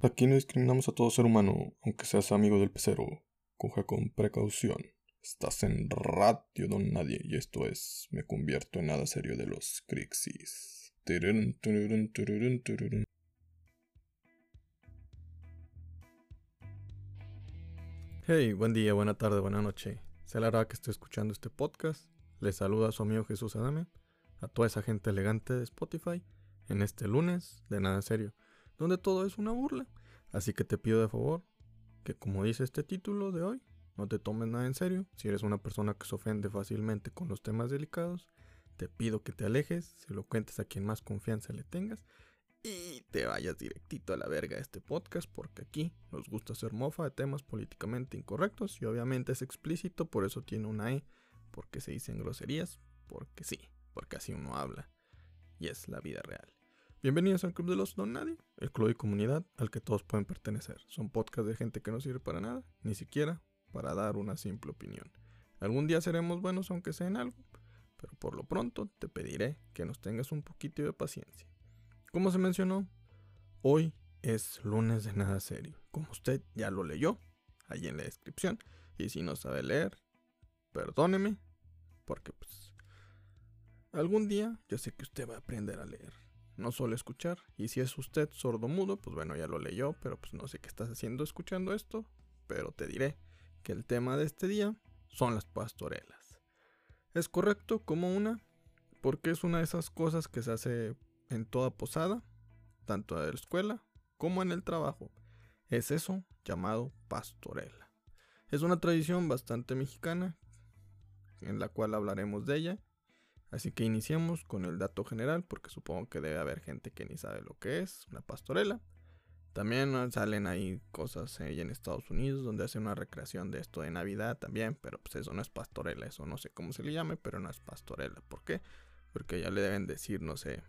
Aquí no discriminamos a todo ser humano, aunque seas amigo del pecero. Coja con precaución. Estás en Radio Don Nadie y esto es Me convierto en nada serio de los Crixis. Hey, buen día, buena tarde, buena noche. Se la que estoy escuchando este podcast. Les saluda a su amigo Jesús Adame, a toda esa gente elegante de Spotify, en este lunes de nada serio donde todo es una burla. Así que te pido de favor que como dice este título de hoy, no te tomes nada en serio. Si eres una persona que se ofende fácilmente con los temas delicados, te pido que te alejes, se lo cuentes a quien más confianza le tengas y te vayas directito a la verga de este podcast porque aquí nos gusta hacer mofa de temas políticamente incorrectos y obviamente es explícito, por eso tiene una E, porque se dicen groserías, porque sí, porque así uno habla y es la vida real. Bienvenidos al Club de los Don Nadie, el club y comunidad al que todos pueden pertenecer. Son podcasts de gente que no sirve para nada, ni siquiera para dar una simple opinión. Algún día seremos buenos aunque sea en algo, pero por lo pronto te pediré que nos tengas un poquito de paciencia. Como se mencionó, hoy es lunes de nada serio. Como usted ya lo leyó, ahí en la descripción. Y si no sabe leer, perdóneme, porque pues algún día yo sé que usted va a aprender a leer no suele escuchar. Y si es usted sordo-mudo, pues bueno, ya lo leyó, pero pues no sé qué estás haciendo escuchando esto. Pero te diré que el tema de este día son las pastorelas. Es correcto como una, porque es una de esas cosas que se hace en toda posada, tanto en la escuela como en el trabajo. Es eso llamado pastorela. Es una tradición bastante mexicana, en la cual hablaremos de ella Así que iniciamos con el dato general, porque supongo que debe haber gente que ni sabe lo que es una pastorela. También salen ahí cosas ahí en Estados Unidos donde hacen una recreación de esto de Navidad también, pero pues eso no es pastorela, eso no sé cómo se le llame, pero no es pastorela. ¿Por qué? Porque ya le deben decir, no sé,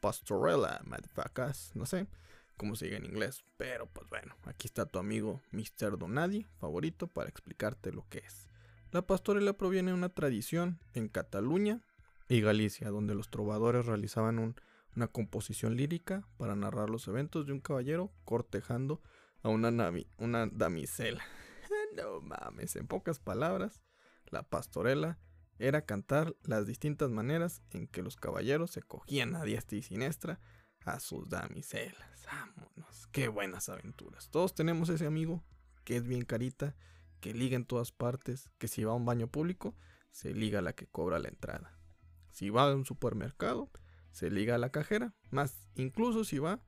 pastorela, motherfuckers, no sé cómo se diga en inglés. Pero pues bueno, aquí está tu amigo Mr. Donadi, favorito, para explicarte lo que es. La pastorela proviene de una tradición en Cataluña y Galicia, donde los trovadores realizaban una composición lírica para narrar los eventos de un caballero cortejando a una, una damisela. no mames, en pocas palabras, la pastorela era cantar las distintas maneras en que los caballeros se cogían a diestra y siniestra a sus damiselas. Vámonos, qué buenas aventuras. Todos tenemos ese amigo que es bien carita, que liga en todas partes, que si va a un baño público, se liga la que cobra la entrada. Si va a un supermercado, se liga a la cajera. Más, incluso si va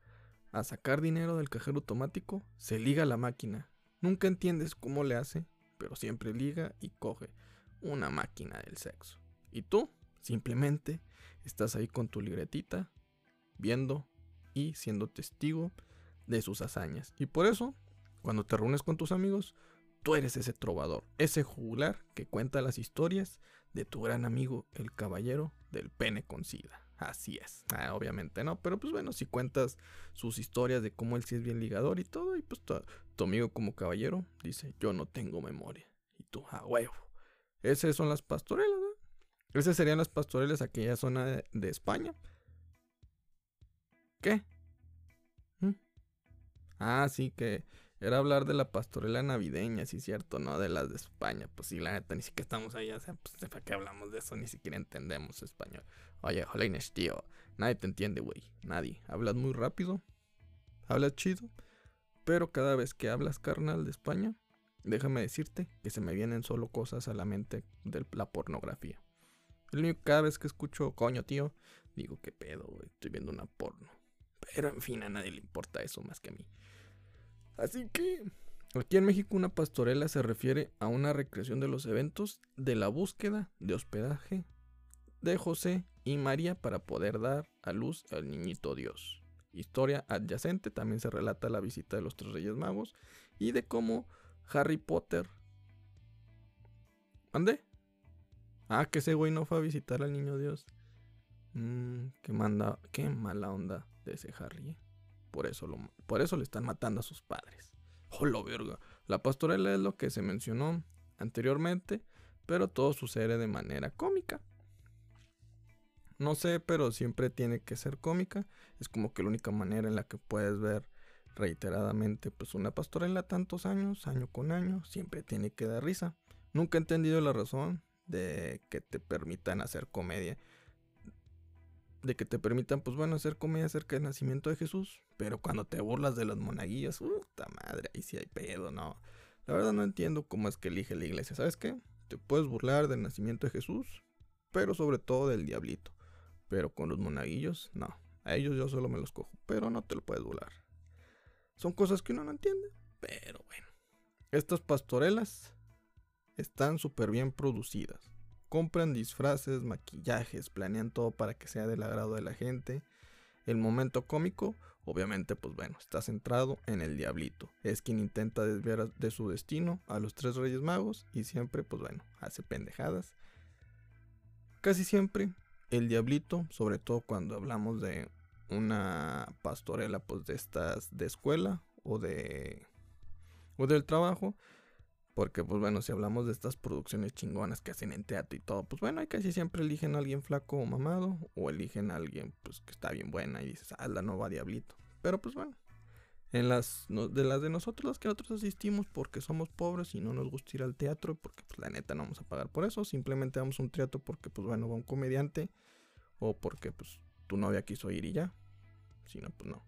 a sacar dinero del cajero automático, se liga a la máquina. Nunca entiendes cómo le hace, pero siempre liga y coge una máquina del sexo. Y tú, simplemente, estás ahí con tu libretita, viendo y siendo testigo de sus hazañas. Y por eso, cuando te reúnes con tus amigos, tú eres ese trovador, ese jugular que cuenta las historias de tu gran amigo, el caballero del pene con sida. Así es. Ah, obviamente no, pero pues bueno, si cuentas sus historias de cómo él sí es bien ligador y todo, y pues tu, amigo como caballero dice, yo no tengo memoria. Y tú, a huevo. Esas son las pastorelas, ¿no? Esas serían las pastorelas aquella zona de, España. ¿Qué? ¿Mm? Ah, sí, que era hablar de la pastorela navideña, sí, cierto, no de las de España. Pues sí, la neta, ni siquiera estamos ahí, o sea, pues ¿para qué hablamos de eso? Ni siquiera entendemos español. Oye, Jolines, tío, nadie te entiende, güey, nadie. Hablas muy rápido, hablas chido, pero cada vez que hablas, carnal, de España, déjame decirte que se me vienen solo cosas a la mente de la pornografía. Cada vez que escucho, coño, tío, digo, qué pedo, güey, estoy viendo una porno. Pero en fin, a nadie le importa eso más que a mí. Así que aquí en México una pastorela se refiere a una recreación de los eventos de la búsqueda de hospedaje de José y María para poder dar a luz al niñito Dios. Historia adyacente también se relata la visita de los tres reyes magos y de cómo Harry Potter... ¿Ande? Ah, que ese güey no fue a visitar al niño Dios. Mmm, qué, manda, qué mala onda de ese Harry. Por eso, lo, por eso le están matando a sus padres. ¡Hola, verga! La pastorela es lo que se mencionó anteriormente, pero todo sucede de manera cómica. No sé, pero siempre tiene que ser cómica. Es como que la única manera en la que puedes ver reiteradamente, pues una pastorela tantos años, año con año, siempre tiene que dar risa. Nunca he entendido la razón de que te permitan hacer comedia. De que te permitan, pues bueno, hacer comedia acerca del nacimiento de Jesús. Pero cuando te burlas de los monaguillos, puta madre, ahí sí hay pedo, no. La verdad no entiendo cómo es que elige la iglesia. ¿Sabes qué? Te puedes burlar del nacimiento de Jesús, pero sobre todo del diablito. Pero con los monaguillos, no. A ellos yo solo me los cojo, pero no te lo puedes burlar. Son cosas que uno no entiende, pero bueno. Estas pastorelas están súper bien producidas. Compran disfraces, maquillajes, planean todo para que sea del agrado de la gente. El momento cómico, obviamente, pues bueno, está centrado en el diablito. Es quien intenta desviar de su destino a los tres reyes magos y siempre, pues bueno, hace pendejadas. Casi siempre el diablito, sobre todo cuando hablamos de una pastorela pues de estas de escuela o de o del trabajo porque pues bueno si hablamos de estas producciones chingonas que hacen en teatro y todo pues bueno ahí casi siempre eligen a alguien flaco o mamado o eligen a alguien pues que está bien buena y dices ah la nueva diablito pero pues bueno en las de las de nosotros las que nosotros asistimos porque somos pobres y no nos gusta ir al teatro porque pues la neta no vamos a pagar por eso simplemente vamos un teatro porque pues bueno va un comediante o porque pues tu novia quiso ir y ya si no, pues no.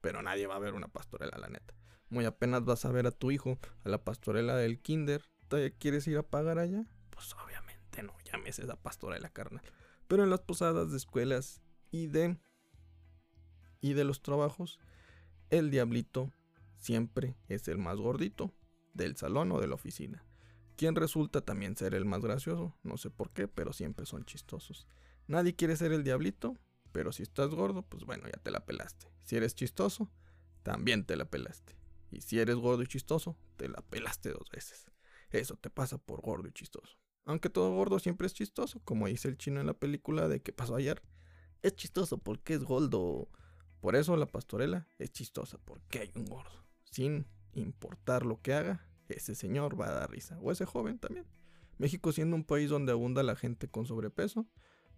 Pero nadie va a ver una pastorela, la neta. Muy apenas vas a ver a tu hijo a la pastorela del kinder. ¿Todavía quieres ir a pagar allá? Pues obviamente no, llames esa pastorela, carnal. Pero en las posadas de escuelas y de... Y de los trabajos, el diablito siempre es el más gordito del salón o de la oficina. Quien resulta también ser el más gracioso, no sé por qué, pero siempre son chistosos. Nadie quiere ser el diablito, pero si estás gordo, pues bueno, ya te la pelaste. Si eres chistoso, también te la pelaste. Y si eres gordo y chistoso, te la pelaste dos veces. Eso te pasa por gordo y chistoso. Aunque todo gordo siempre es chistoso, como dice el chino en la película de que pasó ayer. Es chistoso porque es gordo. Por eso la pastorela es chistosa, porque hay un gordo. Sin importar lo que haga, ese señor va a dar risa. O ese joven también. México siendo un país donde abunda la gente con sobrepeso,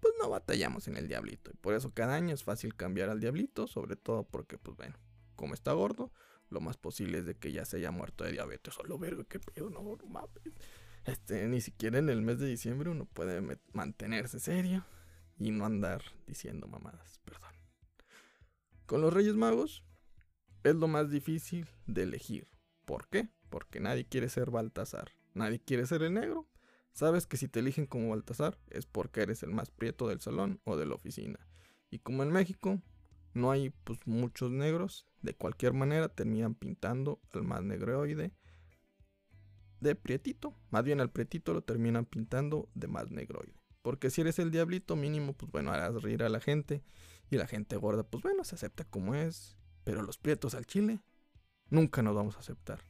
pues no batallamos en el diablito. Y por eso cada año es fácil cambiar al diablito, sobre todo porque, pues bueno, como está gordo, lo más posible es de que ya se haya muerto de diabetes. Solo verga, qué pedo, no, mames. Este, ni siquiera en el mes de diciembre uno puede mantenerse serio y no andar diciendo mamadas, perdón. Con los Reyes Magos es lo más difícil de elegir. ¿Por qué? Porque nadie quiere ser Baltasar. Nadie quiere ser el negro. Sabes que si te eligen como Baltasar es porque eres el más prieto del salón o de la oficina. Y como en México no hay pues muchos negros, de cualquier manera terminan pintando al más negroide de prietito. Más bien al prietito lo terminan pintando de más negroide. Porque si eres el diablito mínimo, pues bueno, harás reír a la gente. Y la gente gorda, pues bueno, se acepta como es. Pero los prietos al chile, nunca nos vamos a aceptar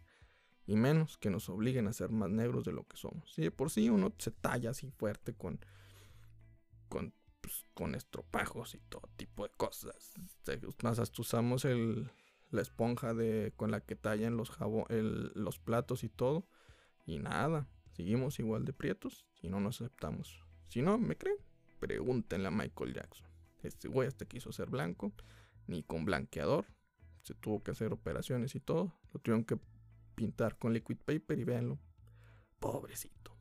y menos que nos obliguen a ser más negros de lo que somos. Si por sí uno se talla así fuerte con, con, pues, con estropajos y todo tipo de cosas. Más hasta usamos el, la esponja de, con la que tallan los, los platos y todo. Y nada, seguimos igual de prietos y no nos aceptamos. Si no me creen, pregúntenle a Michael Jackson. Este güey hasta quiso ser blanco, ni con blanqueador. Se tuvo que hacer operaciones y todo. Lo tuvieron que pintar con liquid paper y véanlo. Pobrecito.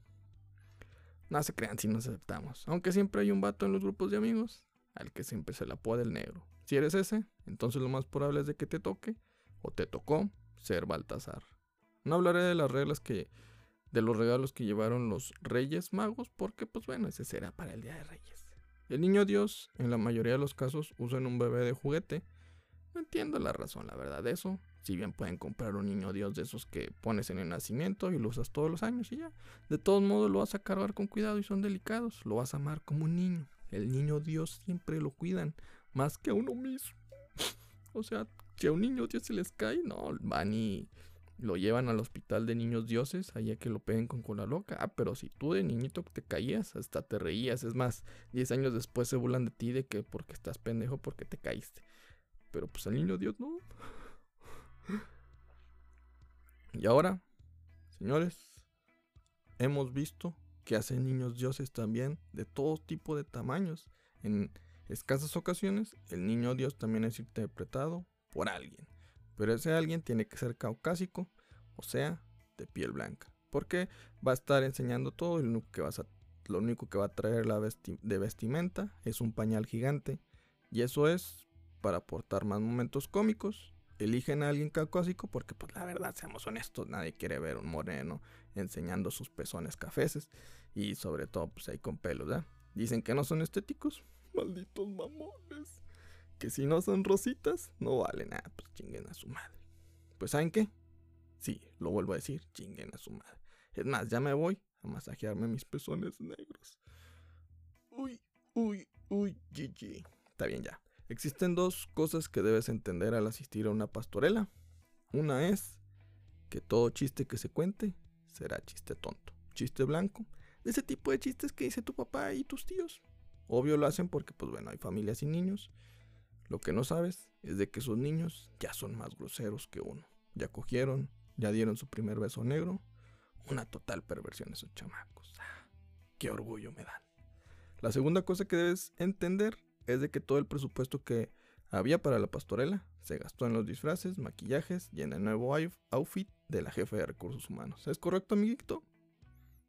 No se crean si nos aceptamos. Aunque siempre hay un vato en los grupos de amigos al que siempre se le apoda el negro. Si eres ese, entonces lo más probable es de que te toque o te tocó ser Baltasar. No hablaré de las reglas que de los regalos que llevaron los Reyes Magos porque pues bueno, ese será para el Día de Reyes. El niño Dios, en la mayoría de los casos, usa un bebé de juguete. No entiendo la razón, la verdad, de eso. Si bien pueden comprar un niño Dios de esos que pones en el nacimiento y lo usas todos los años y ya. De todos modos lo vas a cargar con cuidado y son delicados. Lo vas a amar como un niño. El niño Dios siempre lo cuidan más que a uno mismo. o sea, si a un niño Dios se les cae, no, van y lo llevan al hospital de niños dioses, allá que lo peguen con cola loca. Ah, pero si tú de niñito te caías, hasta te reías. Es más, 10 años después se burlan de ti de que porque estás pendejo, porque te caíste. Pero pues al niño Dios no. Y ahora, señores, hemos visto que hacen niños dioses también de todo tipo de tamaños. En escasas ocasiones, el niño dios también es interpretado por alguien. Pero ese alguien tiene que ser caucásico, o sea, de piel blanca. Porque va a estar enseñando todo y lo único que, lo único que va a traer la de vestimenta es un pañal gigante. Y eso es para aportar más momentos cómicos. Eligen a alguien caucásico porque, pues la verdad, seamos honestos, nadie quiere ver un moreno enseñando sus pezones cafeces. Y sobre todo, pues ahí con pelos, ¿verdad? Dicen que no son estéticos. Malditos mamones. Que si no son rositas, no valen nada. Pues chinguen a su madre. Pues ¿saben qué? Sí, lo vuelvo a decir, chinguen a su madre. Es más, ya me voy a masajearme mis pezones negros. Uy, uy, uy, GG. Está bien ya. Existen dos cosas que debes entender al asistir a una pastorela. Una es que todo chiste que se cuente será chiste tonto, chiste blanco, de ese tipo de chistes que dice tu papá y tus tíos. Obvio lo hacen porque, pues bueno, hay familias y niños. Lo que no sabes es de que esos niños ya son más groseros que uno. Ya cogieron, ya dieron su primer beso negro. Una total perversión esos chamacos. Ah, qué orgullo me dan. La segunda cosa que debes entender es de que todo el presupuesto que había para la pastorela se gastó en los disfraces, maquillajes y en el nuevo outfit de la jefe de recursos humanos. ¿Es correcto, amiguito?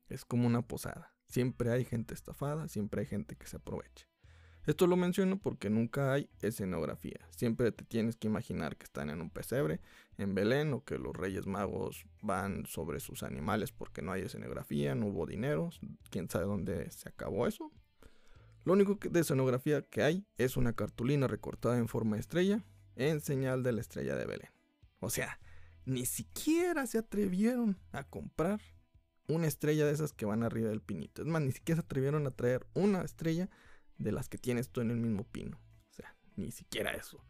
Es como una posada. Siempre hay gente estafada, siempre hay gente que se aprovecha. Esto lo menciono porque nunca hay escenografía. Siempre te tienes que imaginar que están en un pesebre, en Belén, o que los reyes magos van sobre sus animales porque no hay escenografía, no hubo dinero. ¿Quién sabe dónde se acabó eso? Lo único de escenografía que hay es una cartulina recortada en forma de estrella en señal de la estrella de Belén. O sea, ni siquiera se atrevieron a comprar una estrella de esas que van arriba del pinito. Es más, ni siquiera se atrevieron a traer una estrella de las que tienes tú en el mismo pino. O sea, ni siquiera eso.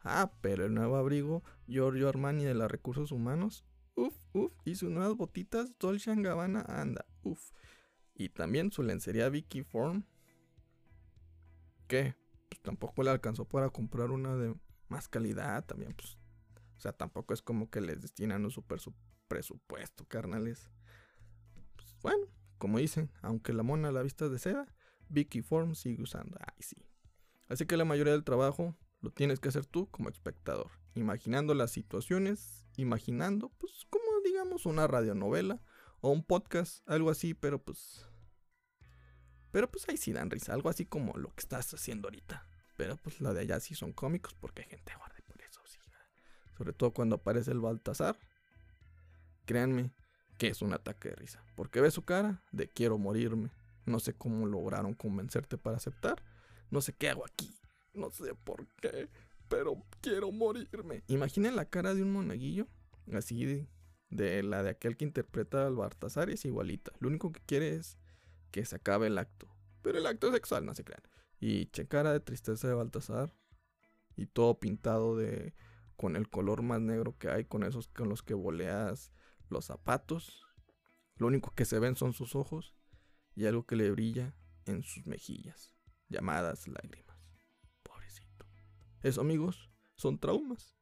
Ah, pero el nuevo abrigo Giorgio Armani de los recursos humanos. Uf, uf. Y sus nuevas botitas Dolce Gabbana anda. Uf. Y también su lencería Vicky Form. ¿Qué? Pues tampoco le alcanzó para comprar una de más calidad. También, pues. O sea, tampoco es como que les destinan un super presupuesto, carnales. Pues bueno, como dicen, aunque la mona la vista de seda, Vicky Form sigue usando. Ay, sí. Así que la mayoría del trabajo lo tienes que hacer tú como espectador, imaginando las situaciones, imaginando, pues, como digamos, una radionovela o un podcast, algo así, pero pues. Pero pues ahí sí dan risa, algo así como lo que estás haciendo ahorita. Pero pues la de allá sí son cómicos porque hay gente guarde por eso, sí. Sobre todo cuando aparece el Baltasar. Créanme que es un ataque de risa. Porque ve su cara de quiero morirme. No sé cómo lograron convencerte para aceptar. No sé qué hago aquí. No sé por qué. Pero quiero morirme. Imaginen la cara de un monaguillo. Así de, la de aquel que interpreta al Baltasar. Es igualita. Lo único que quiere es que se acabe el acto. Pero el acto sexual, no se crean. Y che cara de tristeza de Baltasar. Y todo pintado de. con el color más negro que hay. Con esos con los que boleas los zapatos. Lo único que se ven son sus ojos y algo que le brilla en sus mejillas, llamadas lágrimas. Pobrecito. Eso, amigos, son traumas.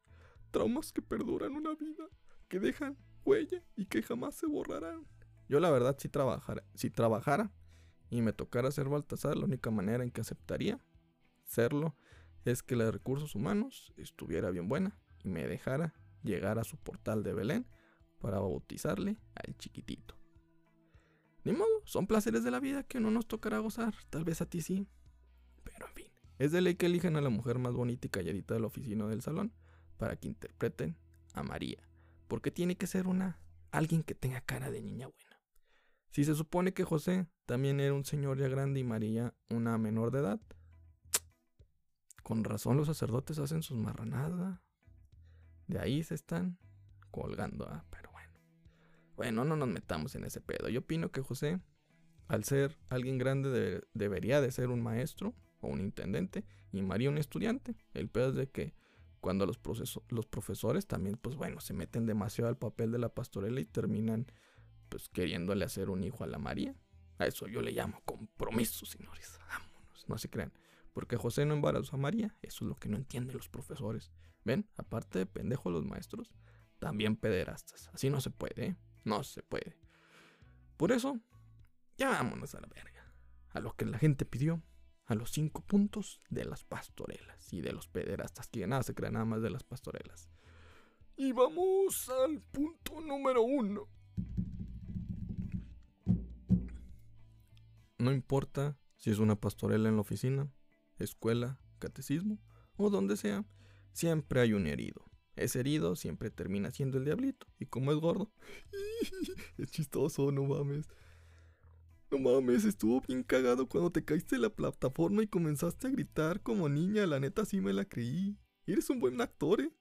Traumas que perduran una vida, que dejan huella y que jamás se borrarán. Yo la verdad si trabajara, trabajara y me tocara ser Baltasar, la única manera en que aceptaría serlo es que la de recursos humanos estuviera bien buena y me dejara llegar a su portal de Belén para bautizarle al chiquitito. Ni modo, son placeres de la vida que no nos tocará gozar. Tal vez a ti sí. Pero en fin, es de ley que elijan a la mujer más bonita y calladita de la oficina del salón para que interpreten a María. Porque tiene que ser una alguien que tenga cara de niña buena. Si se supone que José también era un señor ya grande y María una menor de edad, con razón los sacerdotes hacen sus marranadas. De ahí se están colgando. ¿ah? Pero bueno, no nos metamos en ese pedo. Yo opino que José, al ser alguien grande, debería de ser un maestro o un intendente y María un estudiante. El pedo es de que cuando los, los profesores también, pues bueno, se meten demasiado al papel de la pastorela y terminan pues queriéndole hacer un hijo a la María. A eso yo le llamo compromiso, señores. Vámonos, no se crean. Porque José no embarazó a María, eso es lo que no entienden los profesores. ¿Ven? Aparte de pendejos los maestros, también pederastas. Así no se puede, ¿eh? No se puede. Por eso, ya vámonos a la verga. A lo que la gente pidió. A los cinco puntos de las pastorelas y de los pederastas. Que nada se crea nada más de las pastorelas. Y vamos al punto número uno. No importa si es una pastorela en la oficina, escuela, catecismo o donde sea, siempre hay un herido. Ese herido siempre termina siendo el diablito. Y como es gordo, es chistoso, no mames. No mames, estuvo bien cagado cuando te caíste de la plataforma y comenzaste a gritar como niña. La neta sí me la creí. Eres un buen actor, eh.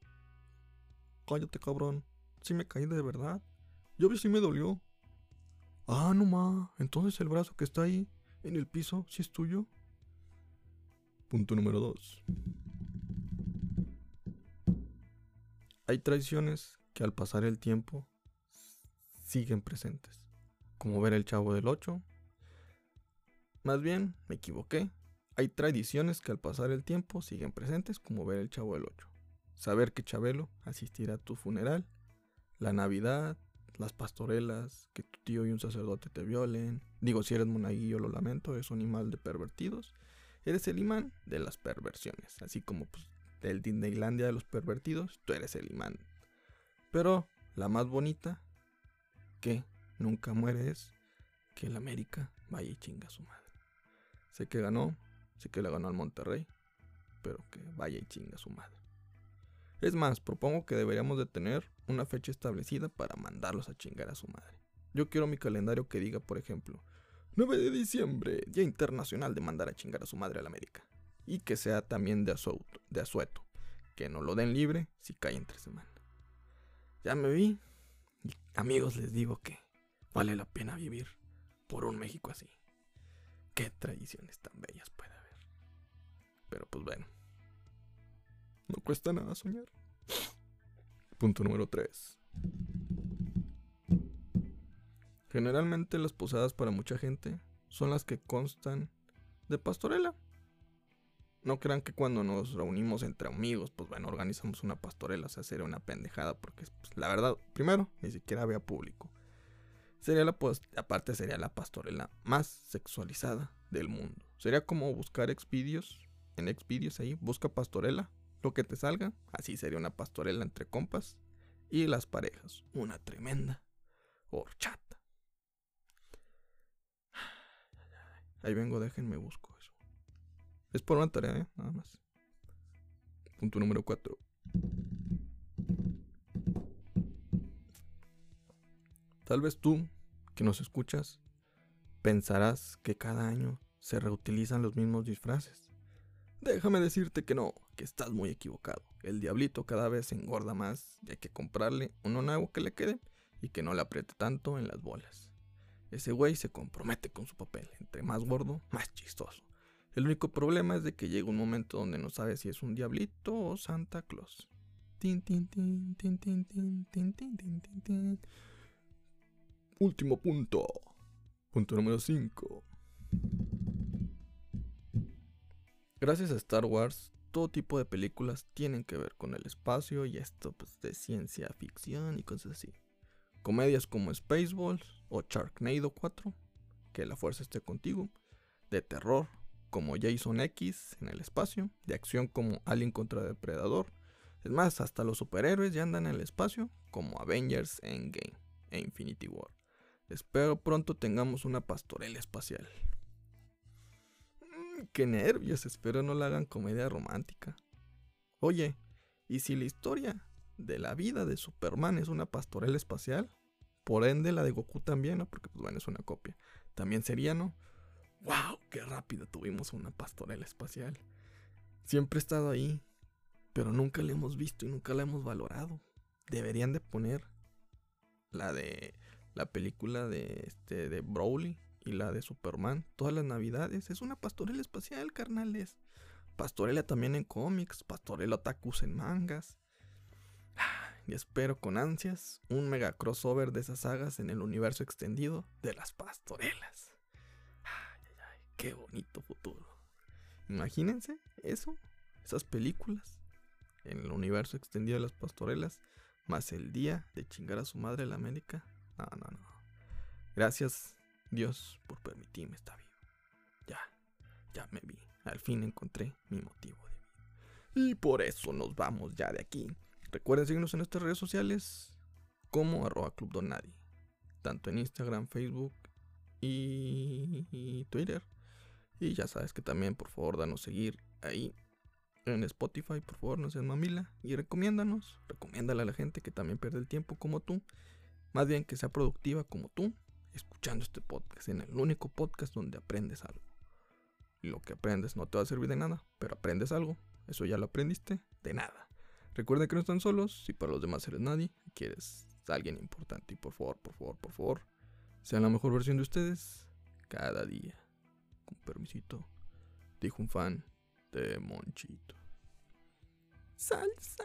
Cállate, cabrón. Sí me caí de verdad. Yo sí me dolió. Ah, no ma. Entonces el brazo que está ahí en el piso, ¿sí es tuyo? Punto número 2. Hay tradiciones que al pasar el tiempo siguen presentes, como ver el chavo del 8. Más bien, me equivoqué. Hay tradiciones que al pasar el tiempo siguen presentes, como ver el chavo del 8. Saber que Chabelo asistirá a tu funeral, la Navidad, las pastorelas, que tu tío y un sacerdote te violen. Digo, si eres monaguillo, lo lamento, es un animal de pervertidos. Eres el imán de las perversiones, así como pues, del Disneylandia de los pervertidos, tú eres el imán. Pero la más bonita, que nunca muere, es que el América vaya y chinga a su madre. Sé que ganó, sé que le ganó al Monterrey, pero que vaya y chinga a su madre. Es más, propongo que deberíamos de tener una fecha establecida para mandarlos a chingar a su madre. Yo quiero mi calendario que diga, por ejemplo, 9 de diciembre, Día Internacional de mandar a chingar a su madre a la América y que sea también de, asueto, que no lo den libre si cae entre semana. Ya me vi y amigos les digo que vale la pena vivir por un México así. Qué tradiciones tan bellas puede haber. Pero pues bueno, no cuesta nada soñar. Punto número 3. Generalmente las posadas para mucha gente son las que constan de pastorela. No crean que cuando nos reunimos entre amigos, pues bueno, organizamos una pastorela, o sea, sería una pendejada, porque pues, la verdad, primero, ni siquiera había público. Sería la aparte sería la pastorela más sexualizada del mundo. Sería como buscar expidios, en expidios ahí, busca pastorela, lo que te salga, así sería una pastorela entre compas y las parejas, una tremenda horchata. Ahí vengo, déjenme busco. Es por una tarea, ¿eh? nada más. Punto número 4. Tal vez tú, que nos escuchas, pensarás que cada año se reutilizan los mismos disfraces. Déjame decirte que no, que estás muy equivocado. El diablito cada vez se engorda más y hay que comprarle uno nuevo que le quede y que no le apriete tanto en las bolas. Ese güey se compromete con su papel. Entre más gordo, más chistoso. El único problema es de que llega un momento donde no sabe si es un diablito o Santa Claus. Último punto. Punto número 5. Gracias a Star Wars, todo tipo de películas tienen que ver con el espacio y esto pues, de ciencia ficción y cosas así. Comedias como Spaceballs o Sharknado 4, que la fuerza esté contigo, de terror como Jason X en el espacio, de acción como Alien contra Depredador. Es más, hasta los superhéroes ya andan en el espacio, como Avengers Endgame e Infinity War. Espero pronto tengamos una pastorela espacial. Qué nervios, espero no la hagan comedia romántica. Oye, ¿y si la historia de la vida de Superman es una pastorela espacial? Por ende la de Goku también, ¿no? Porque pues bueno, es una copia. También sería, ¿no? ¡Wow! ¡Qué rápido tuvimos una pastorela espacial! Siempre ha estado ahí, pero nunca la hemos visto y nunca la hemos valorado. Deberían de poner la de la película de este de Broly y la de Superman todas las navidades. Es una pastorela espacial, carnales. Pastorela también en cómics, pastorela otakus en mangas. Y espero con ansias un mega crossover de esas sagas en el universo extendido de las pastorelas. Qué bonito futuro. Imagínense eso, esas películas, en el universo extendido de las pastorelas, más el día de chingar a su madre la América. No, no, no. Gracias, Dios, por permitirme estar vivo. Ya, ya me vi. Al fin encontré mi motivo de vida. Y por eso nos vamos ya de aquí. Recuerden seguirnos en nuestras redes sociales como arroba Club tanto en Instagram, Facebook y Twitter. Y ya sabes que también, por favor, danos seguir ahí en Spotify, por favor, no seas mamila. Y recomiéndanos, recomiéndale a la gente que también pierde el tiempo como tú. Más bien que sea productiva como tú, escuchando este podcast, en el único podcast donde aprendes algo. Lo que aprendes no te va a servir de nada, pero aprendes algo. Eso ya lo aprendiste, de nada. Recuerda que no están solos, si para los demás eres nadie, quieres alguien importante. Y por favor, por favor, por favor, sean la mejor versión de ustedes cada día. Con permisito, dijo un fan de Monchito. Salsa.